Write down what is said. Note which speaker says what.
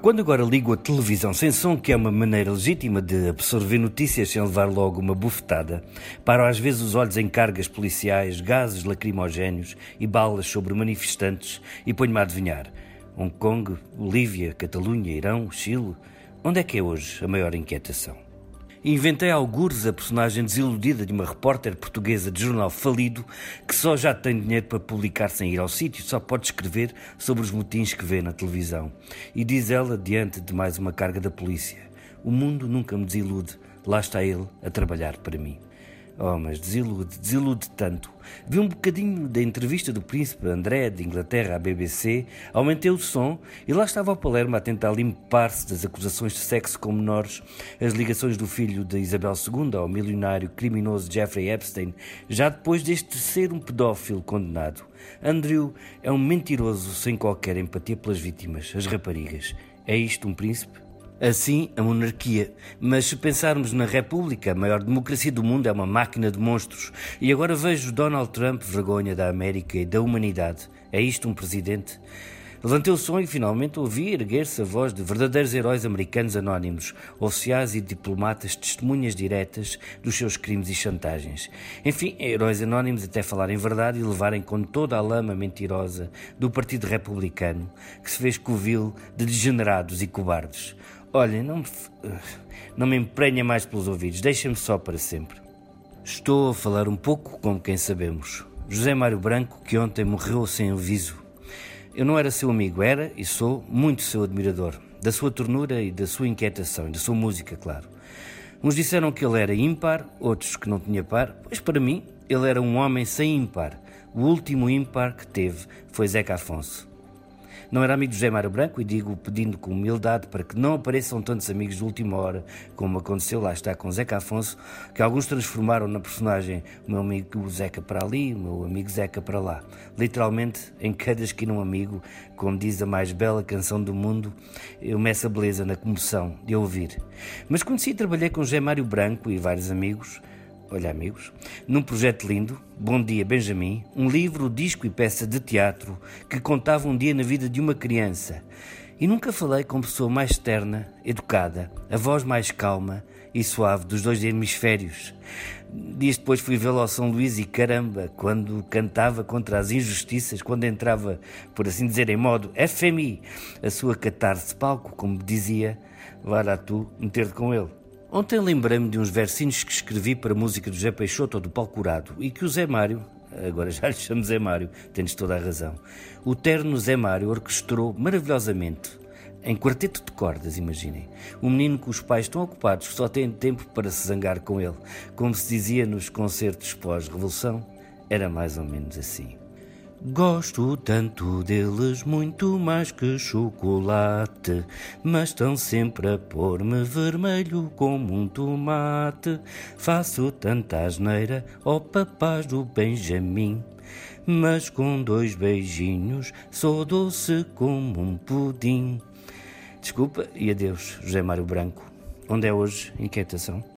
Speaker 1: Quando agora ligo a televisão sem som, que é uma maneira legítima de absorver notícias sem levar logo uma bufetada, paro às vezes os olhos em cargas policiais, gases lacrimogéneos e balas sobre manifestantes e ponho-me a adivinhar. Hong Kong, Bolívia, Catalunha, Irão, Chile. Onde é que é hoje a maior inquietação? Inventei algures a personagem desiludida de uma repórter portuguesa de jornal falido que só já tem dinheiro para publicar sem ir ao sítio, só pode escrever sobre os motins que vê na televisão. E diz ela diante de mais uma carga da polícia: O mundo nunca me desilude, lá está ele a trabalhar para mim. Oh, mas desilude, desilude tanto. Vi um bocadinho da entrevista do príncipe André de Inglaterra à BBC, aumentei o som e lá estava o Palermo a tentar limpar-se das acusações de sexo com menores, as ligações do filho de Isabel II ao milionário criminoso Jeffrey Epstein, já depois deste ser um pedófilo condenado. Andrew é um mentiroso sem qualquer empatia pelas vítimas, as raparigas. É isto um príncipe? Assim, a monarquia. Mas se pensarmos na República, a maior democracia do mundo é uma máquina de monstros. E agora vejo Donald Trump, vergonha da América e da humanidade. É isto um presidente? Levantei o som e finalmente ouvi erguer-se a voz de verdadeiros heróis americanos anónimos, oficiais e diplomatas testemunhas diretas dos seus crimes e chantagens. Enfim, heróis anónimos até falarem verdade e levarem com toda a lama mentirosa do Partido Republicano, que se fez covil de degenerados e cobardes. Olhem, não me, não me emprenha mais pelos ouvidos, deixem-me só para sempre. Estou a falar um pouco como quem sabemos. José Mário Branco, que ontem morreu sem aviso. Eu não era seu amigo, era e sou muito seu admirador. Da sua ternura e da sua inquietação e da sua música, claro. Uns disseram que ele era ímpar, outros que não tinha par, pois para mim ele era um homem sem ímpar. O último ímpar que teve foi Zeca Afonso. Não era amigo de José Mário Branco e digo pedindo com humildade para que não apareçam tantos amigos de última hora, como aconteceu lá está com Zeca Afonso, que alguns transformaram na personagem o meu amigo Zeca para ali, o meu amigo Zeca para lá. Literalmente, em cada esquina um amigo, como diz a mais bela canção do mundo, eu meço a beleza na comoção de ouvir. Mas conheci e trabalhei com José Mário Branco e vários amigos, Olha, amigos, num projeto lindo, Bom Dia Benjamin, um livro, disco e peça de teatro que contava um dia na vida de uma criança. E nunca falei com pessoa mais terna, educada, a voz mais calma e suave dos dois hemisférios. Dias depois fui vê-lo ao São Luís e caramba, quando cantava contra as injustiças, quando entrava, por assim dizer, em modo FMI, a sua catarse palco, como dizia, lá tu meter-te com ele. Ontem lembrei-me de uns versinhos que escrevi para a música do José Peixoto ou do Paulo Curado e que o Zé Mário, agora já lhe chamo Zé Mário, tens toda a razão, o terno Zé Mário orquestrou maravilhosamente, em quarteto de cordas, imaginem. Um menino que os pais estão ocupados, que só têm tempo para se zangar com ele, como se dizia nos concertos pós-revolução, era mais ou menos assim. Gosto tanto deles, muito mais que chocolate, mas estão sempre a pôr-me vermelho como um tomate. Faço tanta asneira, ó oh papás do Benjamin, mas com dois beijinhos sou doce como um pudim. Desculpa e adeus, José Mário Branco. Onde é hoje inquietação?